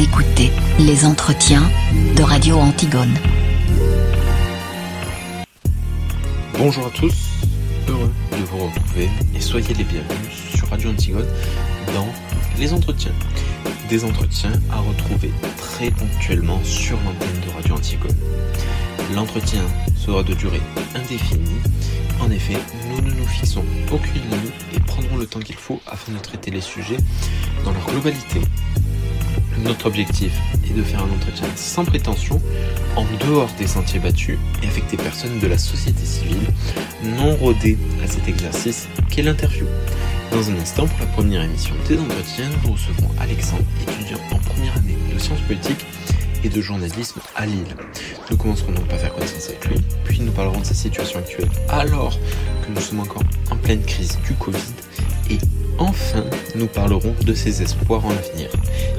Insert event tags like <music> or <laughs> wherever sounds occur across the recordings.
Écoutez les entretiens de Radio Antigone. Bonjour à tous, heureux de vous retrouver et soyez les bienvenus sur Radio Antigone dans les entretiens. Des entretiens à retrouver très ponctuellement sur l'antenne de Radio Antigone. L'entretien sera de durée indéfinie. En effet, nous ne nous fixons aucune limite et prendrons le temps qu'il faut afin de traiter les sujets dans leur globalité. Notre objectif est de faire un entretien sans prétention, en dehors des sentiers battus et avec des personnes de la société civile non rodées à cet exercice qu'est l'interview. Dans un instant, pour la première émission des entretiens, nous recevrons Alexandre, étudiant en première année de sciences politiques et de journalisme à Lille. Nous commencerons donc par faire connaissance avec lui, puis nous parlerons de sa situation actuelle alors que nous sommes encore en pleine crise du Covid enfin nous parlerons de ses espoirs en l'avenir.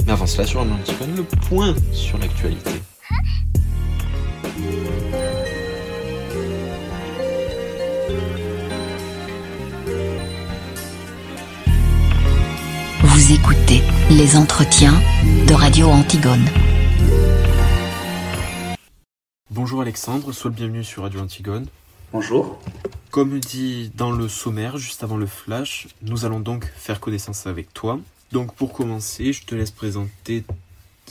Mais avant cela sur un Anticon, le point sur l'actualité. Vous écoutez les entretiens de Radio Antigone. Bonjour Alexandre, sois le bienvenu sur Radio Antigone. Bonjour. Comme dit dans le sommaire, juste avant le flash, nous allons donc faire connaissance avec toi. Donc pour commencer, je te laisse présenter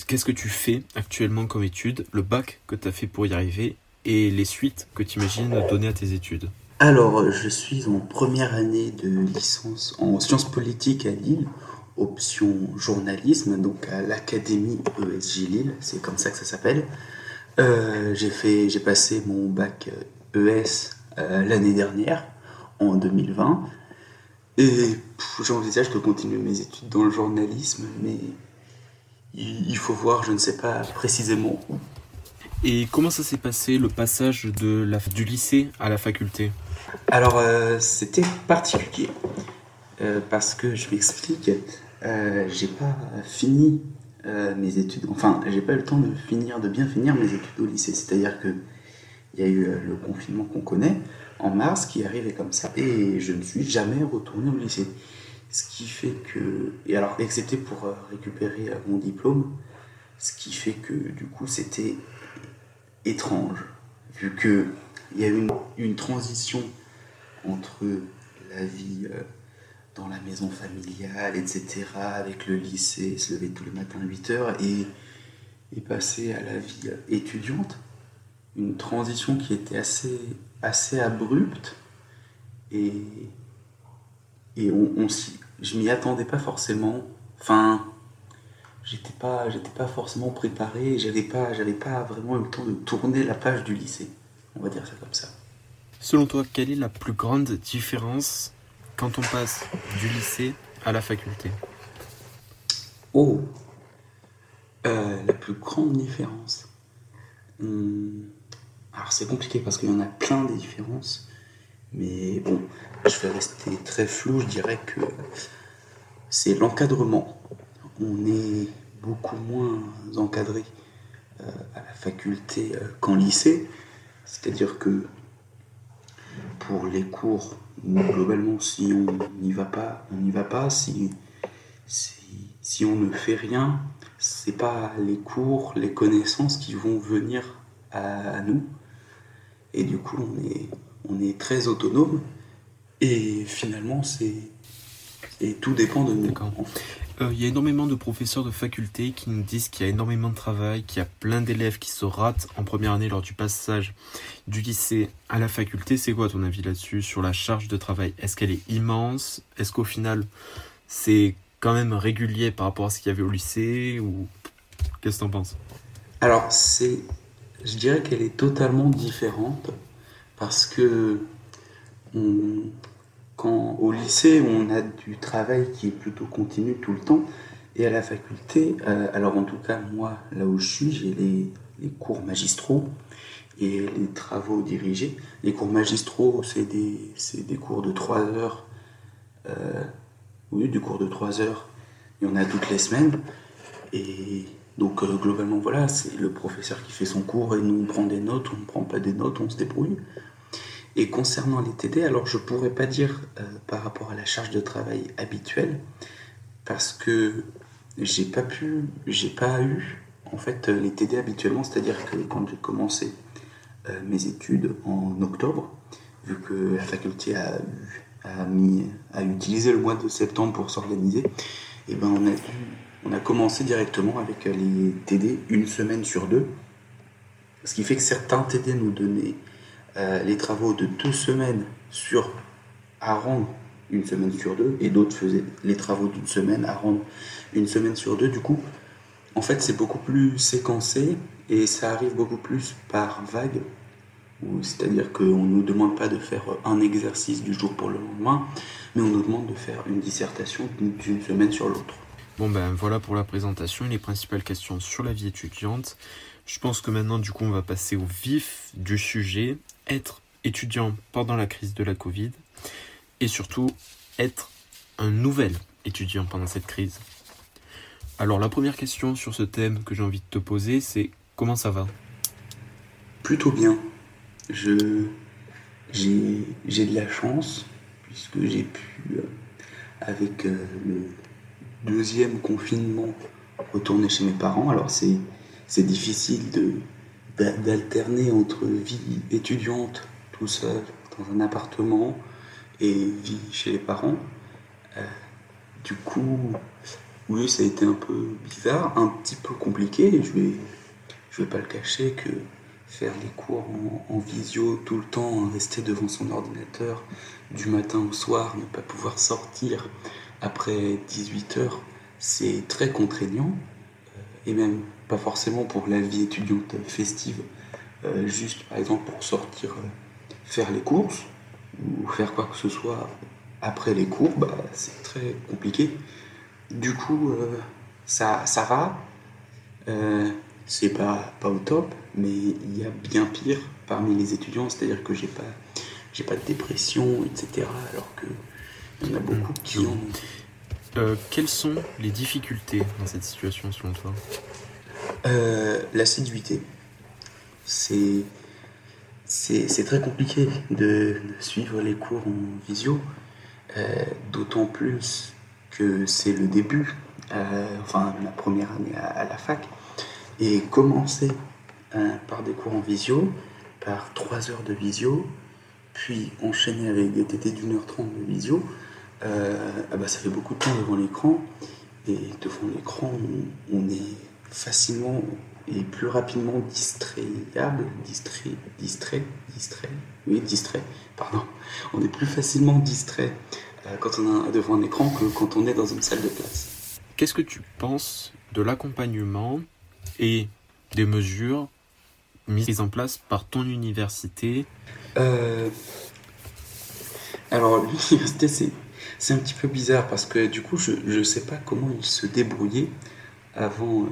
qu'est-ce que tu fais actuellement comme études, le bac que tu as fait pour y arriver et les suites que tu imagines donner à tes études. Alors, je suis en première année de licence en sciences politiques à Lille, option journalisme, donc à l'Académie ESJ Lille, c'est comme ça que ça s'appelle. Euh, j'ai fait, j'ai passé mon bac ES euh, l'année dernière, en 2020, et j'envisage de continuer mes études dans le journalisme, mais il, faut voir, je ne sais pas précisément où. Et comment ça s'est passé le passage de la, du lycée à la faculté? Alors, euh, c'était particulier. Euh, parce que je m'explique, euh, j'ai pas fini mes études, enfin, j'ai pas eu le temps de finir, de bien finir mes études au lycée. C'est-à-dire que il y a eu euh, le confinement qu'on connaît en mars qui arrivé comme ça, et je ne suis jamais retourné au lycée. Ce qui fait que, et alors, excepté pour euh, récupérer euh, mon diplôme, ce qui fait que du coup, c'était étrange, vu que il y a eu une, transition entre la vie dans la maison familiale, etc., avec le lycée, se lever tous les matins à 8 heures, et, et passer à la vie étudiante. Une transition qui était assez, assez abrupte, et, et on, je m'y attendais pas forcément. Enfin, j'étais pas, j'étais pas forcément préparé, j'avais pas, j'avais pas vraiment eu le temps de tourner la page du lycée. On va dire ça comme ça. Selon toi, quelle est la plus grande différence quand on passe du lycée à la faculté? Oh Euh, La plus grande différence. Hmm, Alors c'est compliqué parce qu'il y en a plein des différences. Mais bon, je vais rester très flou. Je dirais que c'est l'encadrement. On est beaucoup moins encadré euh, à la faculté euh, qu'en lycée. C'est-à-dire que pour les cours, globalement, si on n'y va pas, on n'y va pas. Si, si, si on ne fait rien, c'est pas les cours, les connaissances qui vont venir à, à nous. Et du coup, on est, on est très autonome. Et finalement, c'est. Et tout dépend de nous. En fait. Euh, Il y a énormément de professeurs de faculté qui nous disent qu'il y a énormément de travail, qu'il y a plein d'élèves qui se ratent en première année lors du passage du lycée à la faculté. C'est quoi ton avis là-dessus sur la charge de travail? Est-ce qu'elle est immense? Est-ce qu'au final c'est quand même régulier par rapport à ce qu'il y avait au lycée ou qu'est-ce que t'en penses? Alors, c'est, je dirais qu'elle est totalement différente parce que quand au lycée, on a du travail qui est plutôt continu tout le temps, et à la faculté, euh, alors en tout cas, moi, là où je suis, j'ai les, les cours magistraux et les travaux dirigés. Les cours magistraux, c'est des, des cours de 3 heures. euh, oui, du cours de 3 heures. Il y en a toutes les semaines. Et donc, euh, globalement, voilà, c'est le professeur qui fait son cours et nous on prend des notes, on ne prend pas des notes, on se débrouille. Et concernant les TD, alors je pourrais pas dire euh, par rapport à la charge de travail habituelle, parce que j'ai pas pu, j'ai pas eu en fait les TD habituellement, c'est-à-dire que quand j'ai commencé euh, mes études en octobre, vu que la faculté a, a, mis, a utilisé le mois de septembre pour s'organiser, et eh ben on a on a commencé directement avec les TD une semaine sur deux, ce qui fait que certains TD nous donnaient euh, les travaux de deux semaines sur à rendre une semaine sur deux, et d'autres faisaient les travaux d'une semaine à rendre une semaine sur deux. Du coup, en fait, c'est beaucoup plus séquencé et ça arrive beaucoup plus par vague. C'est-à-dire qu'on ne nous demande pas de faire un exercice du jour pour le lendemain, mais on nous demande de faire une dissertation d'une semaine sur l'autre. Bon ben voilà pour la présentation et les principales questions sur la vie étudiante. Je pense que maintenant du coup on va passer au vif du sujet, être étudiant pendant la crise de la Covid et surtout être un nouvel étudiant pendant cette crise. Alors la première question sur ce thème que j'ai envie de te poser, c'est comment ça va? Plutôt bien. Je j'ai de la chance puisque j'ai pu euh, avec euh, le deuxième confinement retourner chez mes parents. Alors c'est c'est difficile de d'alterner entre vie étudiante tout seul dans un appartement et vie chez les parents. Euh, du coup, oui, ça a été un peu bizarre, un petit peu compliqué. Je vais, je vais pas le cacher que faire les cours en, visio tout le temps, rester devant son ordinateur du matin au soir, ne pas pouvoir sortir après 18 heures, c'est très contraignant. Euh, et même pas forcément pour la vie étudiante festive, euh, juste par exemple pour sortir euh, faire les courses ou faire quoi que ce soit après les cours, bah, c'est très compliqué. Du coup, ça, ça va. C'est pas, pas au top, mais il y a bien pire parmi les étudiants, c'est-à-dire que j'ai pas, j'ai pas de dépression, etc. Alors qu'il y en a beaucoup qui ont. Euh, quelles sont les difficultés dans cette situation selon toi? L'assiduité. C'est, c'est, très compliqué de, suivre les cours en visio, d'autant plus c'est le début, euh, enfin la première année à, la fac, et commencer euh, par des cours en visio, par trois heures de visio, puis enchaîner avec des TT d'une heure trente de visio, euh, ah bah, ça fait beaucoup de temps devant l'écran, et devant l'écran, on, est facilement et plus rapidement distrayable, distrait, distrait, distrait, oui, distrait, pardon. On est plus facilement distrait euh, quand on est devant un écran que quand on est dans une salle de classe. Qu'est-ce que tu penses de l'accompagnement et des mesures mises en place par ton université? Euh, Alors <laughs> l'université c'est, c'est un petit peu bizarre parce que du coup je ne sais pas comment ils se débrouillaient avant, euh,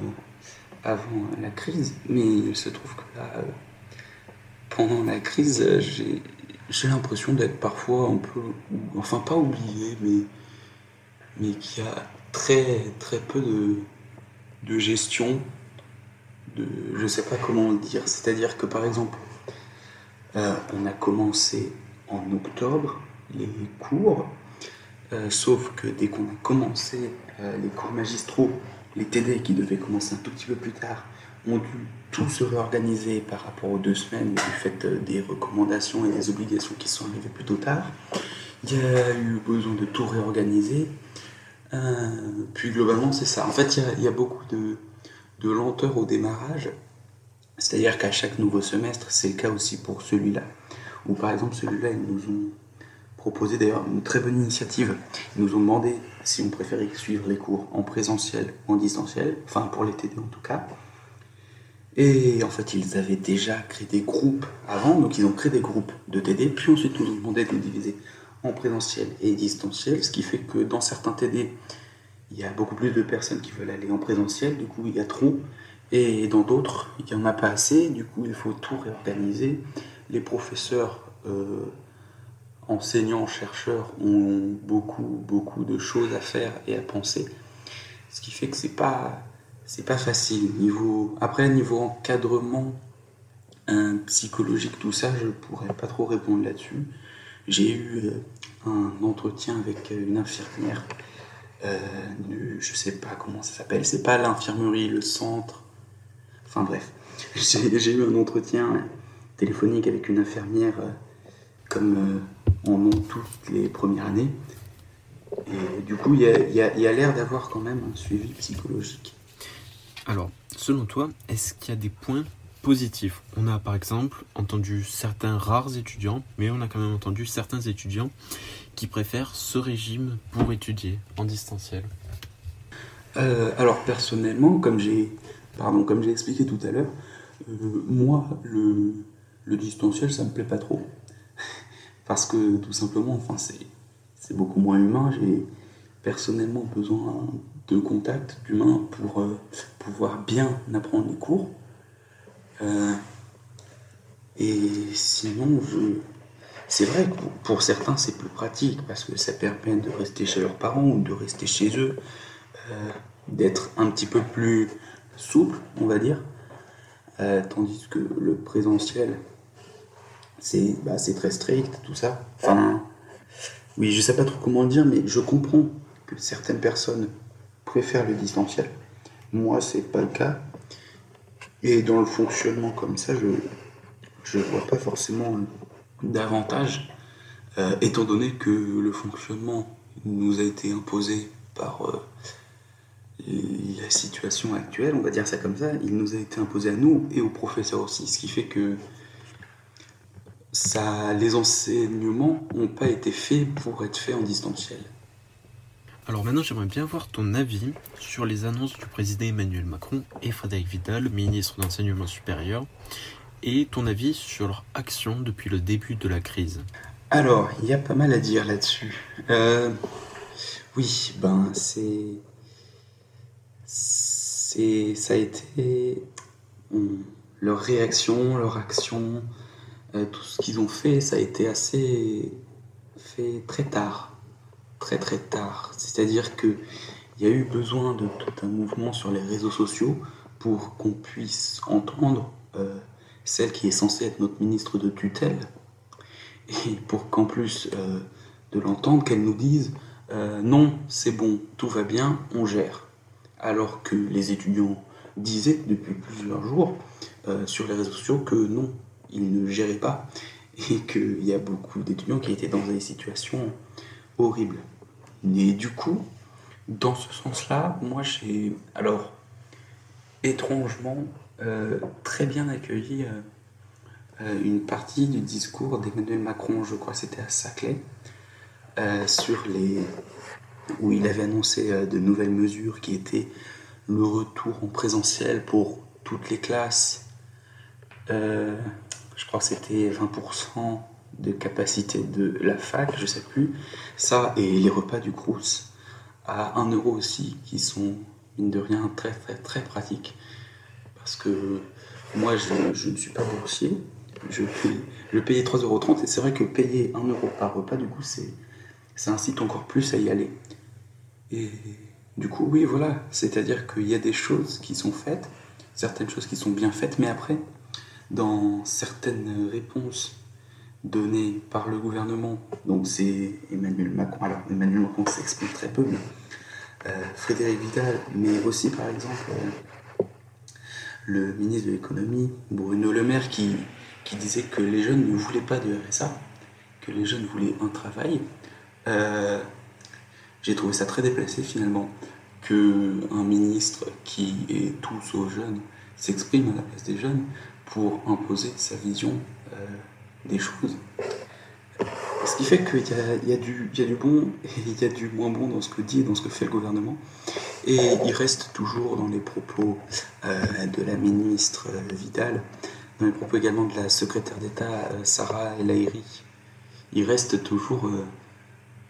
avant la crise, mais il se trouve que là, pendant la crise, j'ai, j'ai l'impression d'être parfois un peu, enfin pas oublié, mais, mais qu'il y a très très peu de, de gestion, de, je sais pas comment le dire, c'est-à-dire que par exemple, euh, on a commencé en octobre les cours, euh, sauf que dès qu'on a commencé euh, les cours magistraux, les TD qui devaient commencer un tout petit peu plus tard, ont dû tout se réorganiser par rapport aux deux semaines du fait euh, des recommandations et des obligations qui sont arrivées plus tôt tard. Il y a eu besoin de tout réorganiser. Puis globalement, c'est ça. En fait, il y a, beaucoup de, de, lenteur au démarrage. C'est-à-dire qu'à chaque nouveau semestre, c'est le cas aussi pour celui-là. Ou par exemple, celui-là, ils nous ont proposé d'ailleurs une très bonne initiative. Ils nous ont demandé si on préférait suivre les cours en présentiel ou en distanciel, enfin pour les TD en tout cas. Et en fait, ils avaient déjà créé des groupes avant, donc ils ont créé des groupes de TD, puis ensuite nous ont demandé de les diviser en présentiel et distanciel, ce qui fait que dans certains TD, il y a beaucoup plus de personnes qui veulent aller en présentiel, du coup il y a trop, et dans d'autres, il n'y en a pas assez, du coup il faut tout réorganiser. Les professeurs, euh, enseignants, chercheurs ont beaucoup, beaucoup de choses à faire et à penser, ce qui fait que c'est pas c'est pas facile. Niveau... Après, niveau encadrement un psychologique, tout ça, je pourrais pas trop répondre là-dessus. J'ai eu euh, un entretien avec euh, une infirmière euh, je sais pas comment ça s'appelle, c'est pas l'infirmerie, le centre. Enfin bref, <laughs> j'ai eu un entretien téléphonique avec une infirmière euh, comme en ont toutes les premières années. Et du coup, il y a, a l'air d'avoir quand même un suivi psychologique. Alors, selon toi, est-ce qu'il y a des points positifs? On a par exemple entendu certains rares étudiants, mais on a quand même entendu certains étudiants qui préfèrent ce régime pour étudier en distanciel. Euh, alors personnellement, comme j'ai pardon, comme j'ai expliqué tout à l'heure, euh, moi le, le distanciel ça me plaît pas trop parce que tout simplement, enfin c'est beaucoup moins humain. J'ai personnellement besoin de contact, d'humain pour euh, pouvoir bien apprendre les cours. Euh, et sinon, c'est vrai que pour, certains, c'est plus pratique parce que ça permet de rester chez leurs parents ou de rester chez eux, euh, d'être un petit peu plus souple, on va dire. tandis que le présentiel, c'est bah, très strict, tout ça. Enfin, oui, je sais pas trop comment le dire, mais je comprends que certaines personnes préfèrent le distanciel. Moi, c'est pas le cas. Et dans le fonctionnement comme ça, je ne vois pas forcément d'avantage, euh, étant donné que le fonctionnement nous a été imposé par euh, la situation actuelle, on va dire ça comme ça, il nous a été imposé à nous et aux professeurs aussi, ce qui fait que ça, les enseignements n'ont pas été faits pour être faits en distanciel. Alors maintenant, j'aimerais bien voir ton avis sur les annonces du président Emmanuel Macron et Frédéric Vidal, ministre d'enseignement supérieur, et ton avis sur leur action depuis le début de la crise. Alors, il y a pas mal à dire là-dessus. Euh, oui, ben c'est, c'est, ça a été leur réaction, leur action, tout ce qu'ils ont fait, ça a été assez fait très tard, très très tard. C'est-à-dire que il y a eu besoin de tout un mouvement sur les réseaux sociaux pour qu'on puisse entendre euh, celle qui est censée être notre ministre de tutelle et pour qu'en plus euh, de l'entendre, qu'elle nous dise non, c'est bon, tout va bien, on gère. Alors que les étudiants disaient depuis plusieurs jours sur les réseaux sociaux que non, il ne gérait pas et qu'il y a beaucoup d'étudiants qui étaient dans des situations horribles. Et du coup, dans ce sens-là, moi j'ai alors étrangement euh, très bien accueilli euh, euh, une partie du discours d'Emmanuel Macron, je crois c'était à Saclay, sur les où il avait annoncé de nouvelles mesures qui étaient le retour en présentiel pour toutes les classes, je crois que c'était 20% de capacité de la fac, je sais plus. Ça et les repas du Crous à 1 euro aussi, qui sont, mine de rien, très très très pratiques. Parce que moi, je, ne suis pas boursier, je, paye, je payais 3,30 euros et c'est vrai que payer 1 euro par repas, du coup, c'est, ça incite encore plus à y aller. Et du coup, oui, voilà, c'est-à-dire qu'il y a des choses qui sont faites, certaines choses qui sont bien faites, mais après, dans certaines réponses données par le gouvernement, donc c'est Emmanuel Macron, alors Emmanuel Macron s'exprime très peu, mais euh, Frédéric Vidal, mais aussi par exemple euh, le ministre de l'économie, Bruno Le Maire, qui, qui disait que les jeunes ne voulaient pas de RSA, que les jeunes voulaient un travail. Euh, j'ai trouvé ça très déplacé finalement que un ministre qui est tous aux jeunes s'exprime à la place des jeunes pour imposer sa vision euh, des choses. Ce qui fait qu'il y, a du bon et il y a du moins bon dans ce que dit et dans ce que fait le gouvernement. Et il reste toujours dans les propos euh, de la ministre euh, Vidal, dans les propos également de la secrétaire d'État Sarah El. Il reste toujours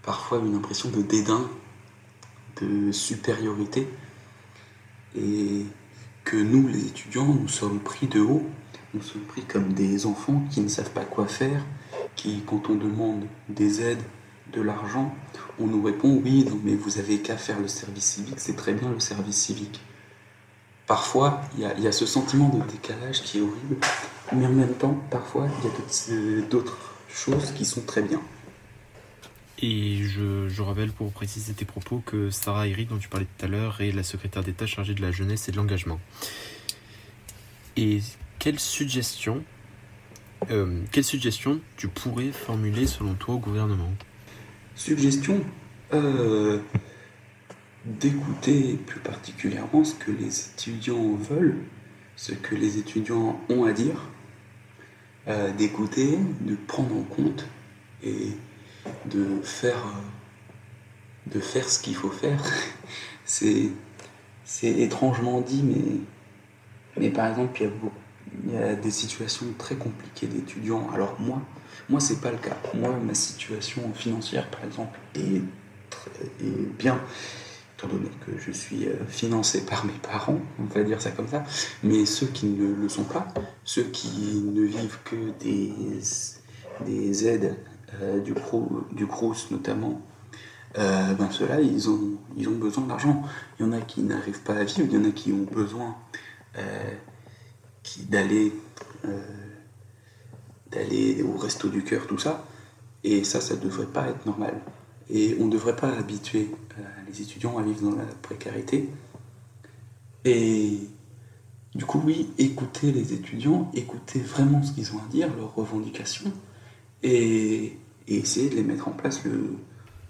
parfois une impression de dédain, de supériorité, et que nous, les étudiants, nous sommes pris de haut nous sommes pris comme des enfants qui ne savent pas quoi faire, qui, quand on demande des aides, de l'argent, on nous répond oui, mais vous avez qu'à faire le service civique, c'est très bien le service civique. Parfois, il y, a, ce sentiment de décalage qui est horrible, mais en même temps, parfois, il y a d'autres choses qui sont très bien. Et je, je, rappelle pour préciser tes propos que Sarah Eric, dont tu parlais tout à l'heure, est la secrétaire d'État chargée de la jeunesse et de l'engagement. Et quelle suggestion, euh, tu pourrais formuler selon toi au gouvernement? Suggestion euh, d'écouter plus particulièrement ce que les étudiants veulent, ce que les étudiants ont à dire, euh, d'écouter, de prendre en compte et de faire, euh, de faire ce qu'il faut faire. <laughs> c'est, c'est étrangement dit, mais, mais par exemple, il y, a il y a des situations très compliquées d'étudiants. Alors moi, moi c'est pas le cas. Moi, ma situation financière, par exemple, est, est bien étant donné que je suis euh, financé par mes parents, on va dire ça comme ça, mais ceux qui ne le sont pas, ceux qui ne vivent que des, des aides euh, du, Cro, du Crous notamment, euh, ben ceux-là, ils ont, ils ont besoin d'argent. Il y en a qui n'arrivent pas à vivre, il y en a qui ont besoin d'aller d'aller au resto du cœur, tout ça. Et ça, ça ne devrait pas être normal. Et on ne devrait pas habituer les étudiants à vivre dans la précarité. Et du coup, oui, écouter les étudiants, écouter vraiment ce qu'ils ont à dire, leurs revendications, et, essayer de les mettre en place le,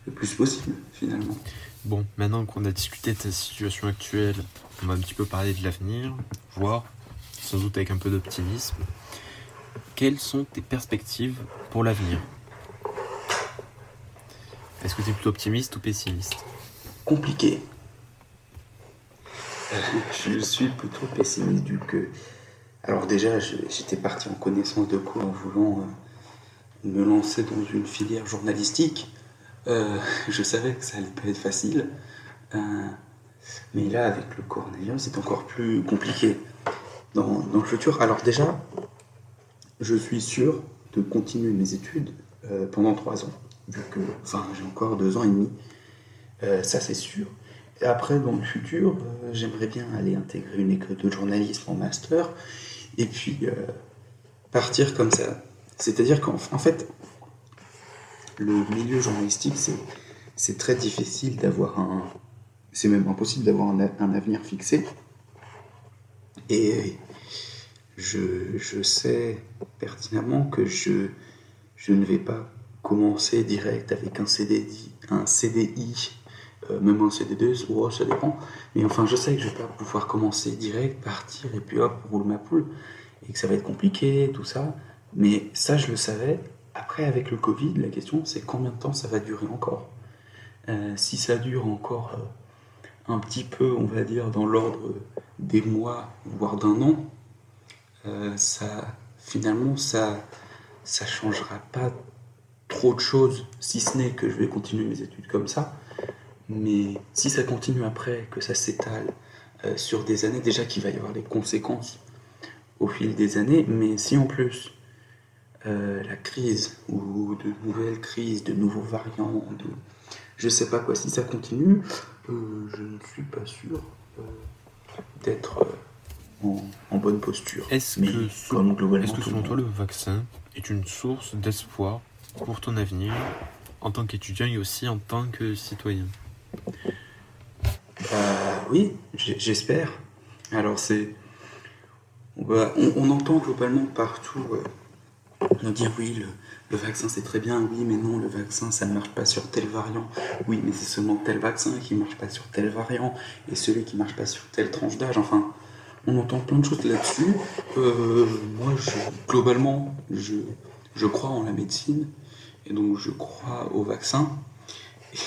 le plus possible finalement. Bon, maintenant qu'on a discuté de ta situation actuelle, on va un petit peu parler de l'avenir, voir, sans doute avec un peu d'optimisme, quelles sont tes perspectives pour l'avenir? Est-ce que tu es plutôt optimiste ou pessimiste? Compliqué. Euh, je suis plutôt pessimiste du que... Alors déjà, j'étais parti en connaissance de quoi en voulant... Euh, me lancer dans une filière journalistique, euh, je savais que ça allait pas être facile. Mais là, avec le coronavirus, c'est encore plus compliqué dans, le futur. Alors déjà, je suis sûr de continuer mes études euh, pendant trois ans, vu que, enfin, j'ai encore deux ans et demi. ça, c'est sûr. Et après, dans le futur, j'aimerais bien aller intégrer une école de journalisme en master, et puis partir comme ça c'est-à-dire qu'en fait, le milieu journalistique, c'est très difficile d'avoir un. C'est même impossible d'avoir un, avenir fixé. Et je, sais pertinemment que je, je ne vais pas commencer direct avec un CDI, un CDI euh, même un CD2, ou ça dépend. Mais enfin, je sais que je vais pas pouvoir commencer direct, partir et puis hop, roule ma poule. Et que ça va être compliqué, tout ça. Mais ça, je le savais. Après, avec le Covid, la question, c'est combien de temps ça va durer encore? Euh, Si ça dure encore euh, un petit peu, on va dire, dans l'ordre des mois, voire d'un an, euh, ça, finalement, ça ça changera pas trop de choses, si ce n'est que je vais continuer mes études comme ça. Mais si ça continue après, que ça s'étale sur des années, déjà qu'il va y avoir des conséquences au fil des années, mais si en plus euh, la crise ou de nouvelles crises, de nouveaux variants, de je sais pas quoi, si ça continue, euh, je ne suis pas sûr euh, d'être en, bonne posture. Est-ce que, selon toi le vaccin est une source d'espoir pour ton avenir en tant qu'étudiant et aussi en tant que citoyen? Oui, j'espère. Alors c'est... On, entend globalement partout on dire oui, le, vaccin c'est très bien, oui, mais non, le vaccin ça ne marche pas sur tel variant, oui, mais c'est seulement tel vaccin qui ne marche pas sur tel variant, et celui qui ne marche pas sur telle tranche d'âge, enfin, on entend plein de choses là-dessus. Euh, moi, globalement, je, crois en la médecine, et donc je crois au vaccin,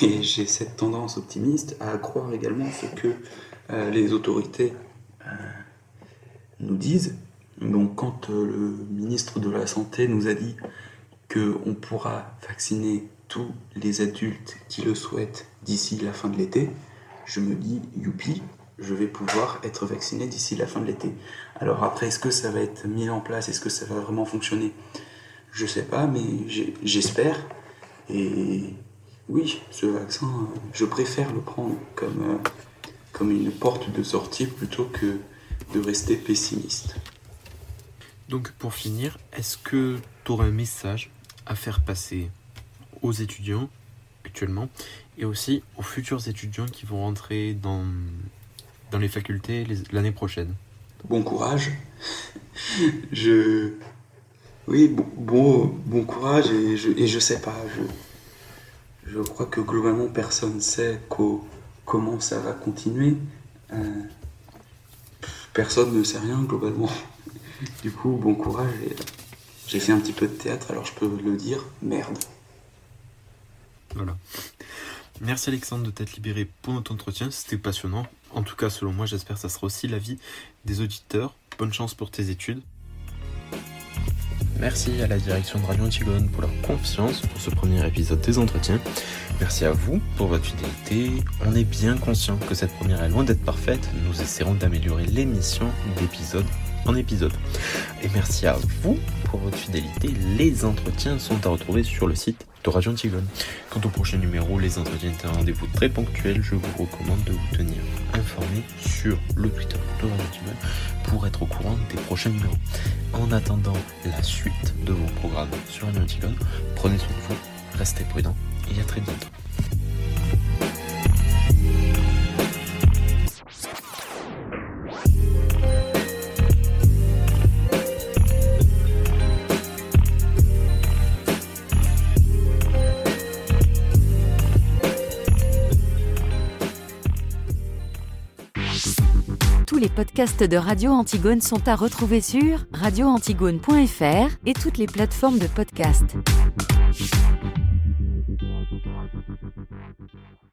et <laughs> j'ai cette tendance optimiste à croire également ce que euh, les autorités euh, nous disent, donc quand le ministre de la Santé nous a dit qu'on pourra vacciner tous les adultes qui le souhaitent d'ici la fin de l'été, je me dis, youpi, je vais pouvoir être vacciné d'ici la fin de l'été. Alors après, est-ce que ça va être mis en place? Est-ce que ça va vraiment fonctionner? Je sais pas, mais j'espère. Et oui, ce vaccin, je préfère le prendre comme, euh, comme une porte de sortie plutôt que de rester pessimiste. Donc pour finir, est-ce que tu aurais un message à faire passer aux étudiants actuellement, et aussi aux futurs étudiants qui vont rentrer dans, dans les facultés l'année prochaine. Bon courage. Je. Oui, bon, bon, courage, et je, et je sais pas. Je, je crois que globalement, personne ne sait comment ça va continuer. Euh, personne ne sait rien, globalement. <laughs> Du coup, bon courage. Et j'ai fait un petit peu de théâtre, alors je peux le dire, merde. Voilà. Merci Alexandre de t'être libéré pour notre entretien, c'était passionnant. En tout cas, selon moi, j'espère que ça sera aussi l'avis des auditeurs. Bonne chance pour tes études. Merci à la direction de Radio Antigone pour leur confiance pour ce premier épisode des entretiens. Merci à vous pour votre fidélité. On est bien conscient que cette première est loin d'être parfaite. Nous essaierons d'améliorer l'émission d'épisode épisode. Et merci à vous pour votre fidélité. Les entretiens sont à retrouver sur le site de Radio Antigone. Quant au prochain numéro, les entretiens étaient un rendez-vous très ponctuel. Je vous recommande de vous tenir informé sur le Twitter de Radio Antigone pour être au courant des prochains numéros. En attendant la suite de vos programmes sur Radio Antigone, prenez soin de vous, restez prudents et à très bientôt. Podcasts de Radio Antigone sont à retrouver sur radioantigone.fr et toutes les plateformes de podcast.